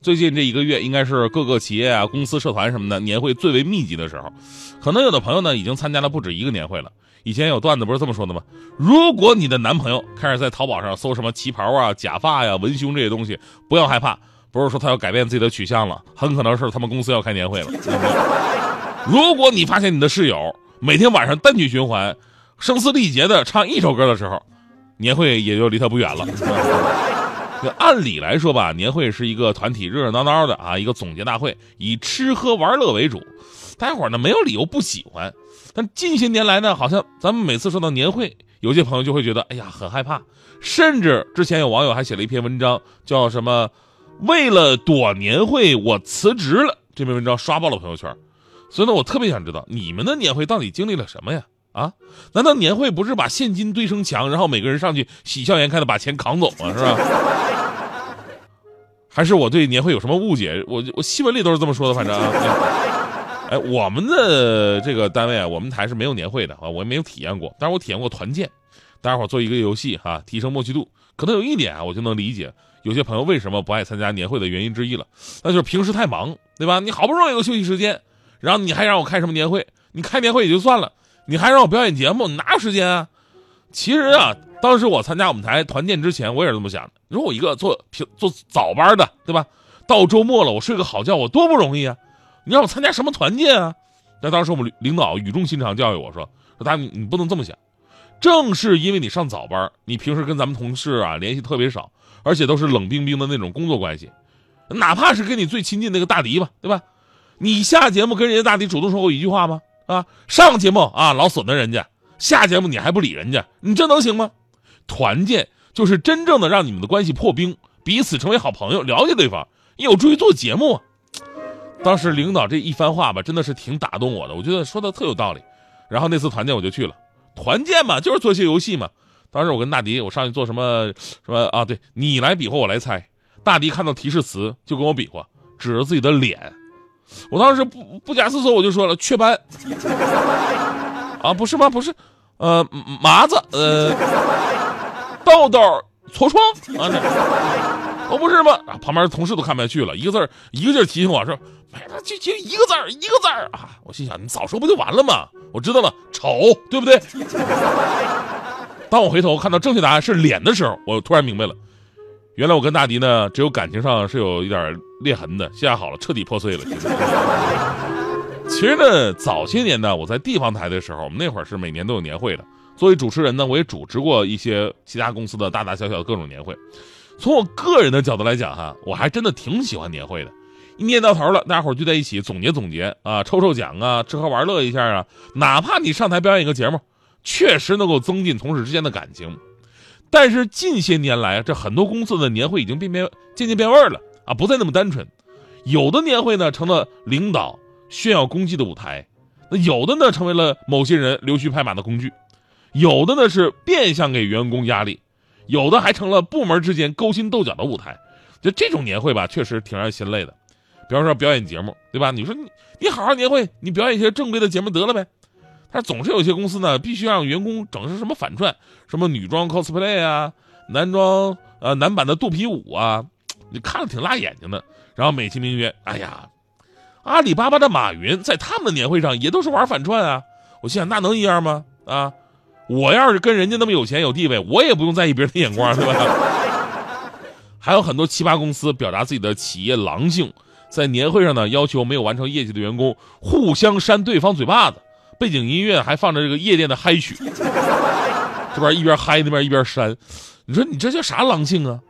最近这一个月应该是各个企业啊、公司、社团什么的年会最为密集的时候。可能有的朋友呢已经参加了不止一个年会了。以前有段子不是这么说的吗？如果你的男朋友开始在淘宝上搜什么旗袍啊、假发呀、文胸这些东西，不要害怕，不是说他要改变自己的取向了，很可能是他们公司要开年会了。如果你发现你的室友每天晚上单曲循环、声嘶力竭的唱一首歌的时候，年会也就离他不远了。按理来说吧，年会是一个团体热热闹闹的啊，一个总结大会，以吃喝玩乐为主，大家伙呢没有理由不喜欢。但近些年来呢，好像咱们每次说到年会，有些朋友就会觉得，哎呀，很害怕。甚至之前有网友还写了一篇文章，叫什么“为了躲年会，我辞职了”。这篇文章刷爆了朋友圈。所以呢，我特别想知道你们的年会到底经历了什么呀？啊，难道年会不是把现金堆成墙，然后每个人上去喜笑颜开的把钱扛走吗？是吧？还是我对年会有什么误解？我我新闻里都是这么说的，反正啊。哎，我们的这个单位啊，我们台是没有年会的啊，我也没有体验过。但是我体验过团建，大家伙做一个游戏哈、提升默契度。可能有一点啊，我就能理解有些朋友为什么不爱参加年会的原因之一了，那就是平时太忙，对吧？你好不容易有个休息时间，然后你还让我开什么年会？你开年会也就算了，你还让我表演节目，哪有时间啊？其实啊，当时我参加我们台团建之前，我也是这么想的。如果我一个做平做早班的，对吧？到周末了，我睡个好觉，我多不容易啊！你让我参加什么团建啊？那当时我们领导语重心长教育我说：“说大你你不能这么想，正是因为你上早班，你平时跟咱们同事啊联系特别少，而且都是冷冰冰的那种工作关系，哪怕是跟你最亲近那个大迪吧，对吧？你下节目跟人家大迪主动说过一句话吗？啊，上节目啊老损的人家，下节目你还不理人家，你这能行吗？团建就是真正的让你们的关系破冰，彼此成为好朋友，了解对方，有助于做节目。当时领导这一番话吧，真的是挺打动我的，我觉得说的特有道理。然后那次团建我就去了，团建嘛，就是做些游戏嘛。当时我跟大迪，我上去做什么什么啊？对你来比划，我来猜。大迪看到提示词就跟我比划，指着自己的脸。我当时不不假思索，我就说了雀斑。啊，不是吗？不是，呃，麻子，呃，痘痘，痤疮啊，这都不是吗？啊，旁边同事都看不下去了，一个字儿一个劲儿提醒我说：“哎，就就一个字儿，一个字儿啊！”我心想，你早说不就完了吗？我知道了，丑，对不对？当我回头看到正确答案是脸的时候，我突然明白了，原来我跟大迪呢，只有感情上是有一点裂痕的，现在好了，彻底破碎了。其实呢，早些年呢，我在地方台的时候，我们那会儿是每年都有年会的。作为主持人呢，我也主持过一些其他公司的大大小小的各种年会。从我个人的角度来讲，哈，我还真的挺喜欢年会的。一年到头了，大家伙聚在一起总结总结啊，抽抽奖啊，吃喝玩乐一下啊，哪怕你上台表演一个节目，确实能够增进同事之间的感情。但是近些年来，这很多公司的年会已经变变渐渐变味儿了啊，不再那么单纯。有的年会呢，成了领导炫耀功绩的舞台；那有的呢，成为了某些人溜须拍马的工具；有的呢是变相给员工压力；有的还成了部门之间勾心斗角的舞台。就这种年会吧，确实挺让人心累的。比方说表演节目，对吧？你说你你好好年会，你表演一些正规的节目得了呗。但是总是有些公司呢，必须让员工整成什么反串，什么女装 cosplay 啊，男装呃男版的肚皮舞啊，你看着挺辣眼睛的。然后美其名曰，哎呀，阿里巴巴的马云在他们的年会上也都是玩反串啊。我心想，那能一样吗？啊，我要是跟人家那么有钱有地位，我也不用在意别人的眼光，对吧？还有很多奇葩公司表达自己的企业狼性。在年会上呢，要求没有完成业绩的员工互相扇对方嘴巴子，背景音乐还放着这个夜店的嗨曲，这边一边嗨那边一边扇，你说你这叫啥狼性啊？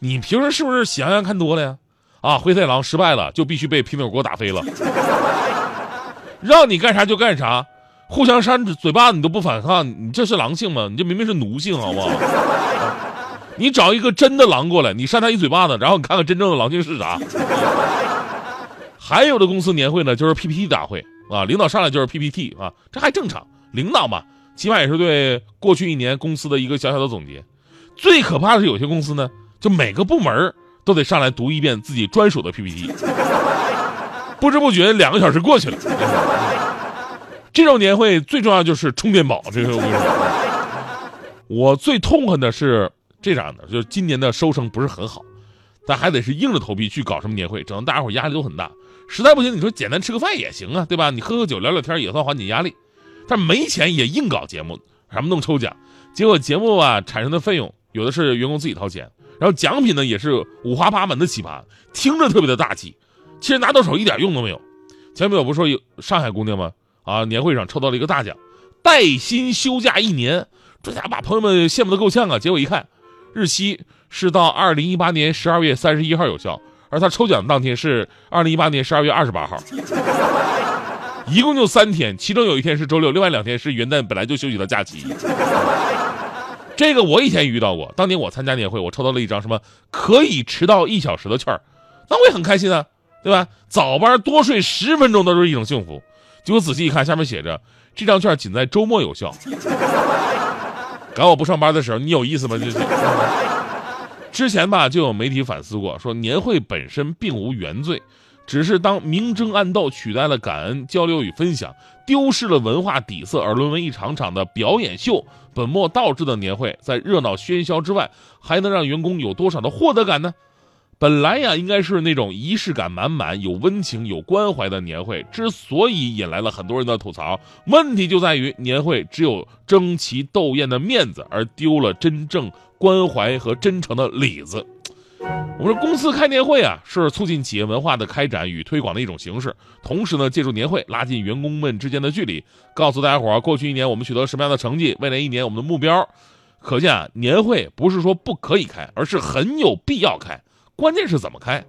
你平时是不是喜羊羊看多了呀？啊，灰太狼失败了就必须被平底锅打飞了，让你干啥就干啥，互相扇嘴巴子你都不反抗，你这是狼性吗？你这明明是奴性，好不好？你找一个真的狼过来，你扇他一嘴巴子，然后你看看真正的狼性是啥。还有的公司年会呢，就是 PPT 大会啊，领导上来就是 PPT 啊，这还正常。领导嘛，起码也是对过去一年公司的一个小小的总结。最可怕的是，有些公司呢，就每个部门都得上来读一遍自己专属的 PPT，不知不觉两个小时过去了。这种年会最重要就是充电宝，这个我跟你说。我最痛恨的是这样的，就是今年的收成不是很好，但还得是硬着头皮去搞什么年会，整得大家伙压力都很大。实在不行，你说简单吃个饭也行啊，对吧？你喝喝酒聊聊天也算缓解压力。但没钱也硬搞节目，什么弄抽奖，结果节目啊产生的费用有的是员工自己掏钱，然后奖品呢也是五花八门的奇葩，听着特别的大气，其实拿到手一点用都没有。前面我不是说有上海姑娘吗？啊，年会上抽到了一个大奖，带薪休假一年，这家伙把朋友们羡慕的够呛啊。结果一看，日期是到二零一八年十二月三十一号有效，而他抽奖当天是二零一八年十二月二十八号，一共就三天，其中有一天是周六，另外两天是元旦本来就休息的假期。这个我以前遇到过，当年我参加年会，我抽到了一张什么可以迟到一小时的券那我也很开心啊，对吧？早班多睡十分钟都是一种幸福。结果仔细一看，下面写着这张券仅在周末有效。赶我不上班的时候，你有意思吗？这是。之前吧，就有媒体反思过，说年会本身并无原罪，只是当明争暗斗取代了感恩、交流与分享，丢失了文化底色，而沦为一场场的表演秀。本末倒置的年会，在热闹喧嚣之外，还能让员工有多少的获得感呢？本来呀，应该是那种仪式感满满、有温情、有关怀的年会，之所以引来了很多人的吐槽，问题就在于年会只有争奇斗艳的面子，而丢了真正关怀和真诚的里子。我们说，公司开年会啊，是促进企业文化的开展与推广的一种形式，同时呢，借助年会拉近员工们之间的距离，告诉大家伙儿，过去一年我们取得什么样的成绩，未来一年我们的目标。可见啊，年会不是说不可以开，而是很有必要开。关键是怎么开？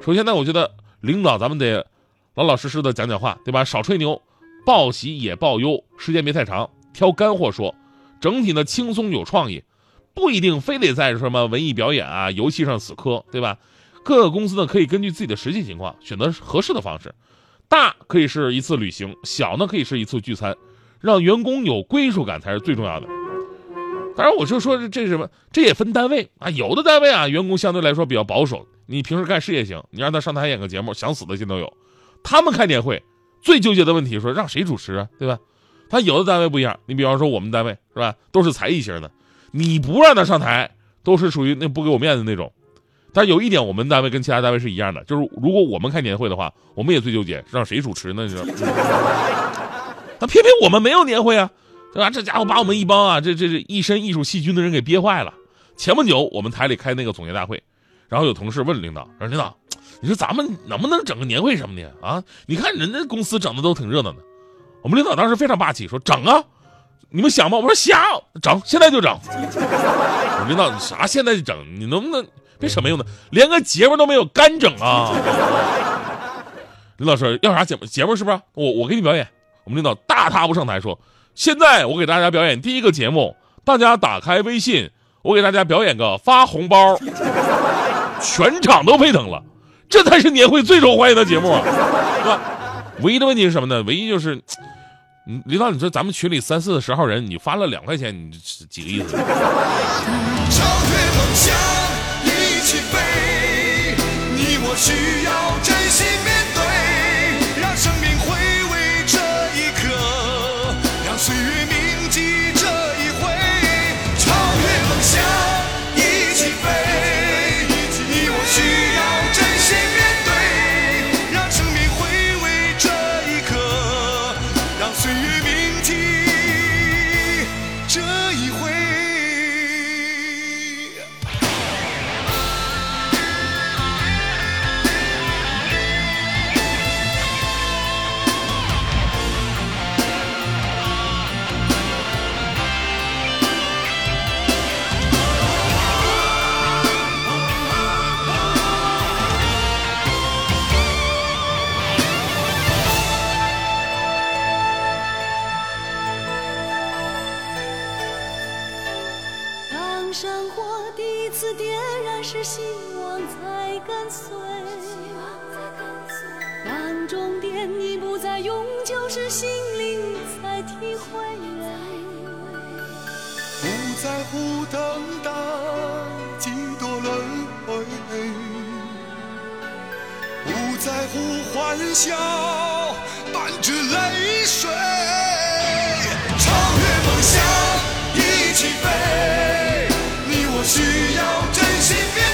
首先呢，我觉得领导咱们得老老实实的讲讲话，对吧？少吹牛，报喜也报忧，时间别太长，挑干货说。整体呢轻松有创意，不一定非得在什么文艺表演啊、游戏上死磕，对吧？各个公司呢可以根据自己的实际情况选择合适的方式，大可以是一次旅行，小呢可以是一次聚餐，让员工有归属感才是最重要的。当然，我就说这这什么，这也分单位啊。有的单位啊，员工相对来说比较保守，你平时干事业行，你让他上台演个节目，想死的心都有。他们开年会最纠结的问题，说让谁主持啊，对吧？他有的单位不一样，你比方说我们单位是吧，都是才艺型的，你不让他上台，都是属于那不给我面子那种。但有一点，我们单位跟其他单位是一样的，就是如果我们开年会的话，我们也最纠结，让谁主持呢？你知道？那偏偏我们没有年会啊。对吧？这家伙把我们一帮啊，这这这一身艺术细菌的人给憋坏了。前不久我们台里开那个总结大会，然后有同事问领导说：“领导，你说咱们能不能整个年会什么的啊？你看人家公司整的都挺热闹的。”我们领导当时非常霸气说：“整啊，你们想吗？”我说：“想整，现在就整。”我领导，你啥现在就整？你能不能别扯没用的，连个节目都没有，干整啊？领导说：“要啥节目？节目是不是？我我给你表演。”我们领导大踏步上台说。现在我给大家表演第一个节目，大家打开微信，我给大家表演个发红包，全场都沸腾了，这才是年会最受欢迎的节目，是吧？唯一的问题是什么呢？唯一就是，嗯，领导，你说咱们群里三四十号人，你发了两块钱，你几个意思？超越梦想，一起飞，你我需要真心第一次点燃，是希望在跟随；当终点已不再永久，是心灵在体会。不在乎等待几多轮回，不在乎欢笑伴着泪水。需要真心面。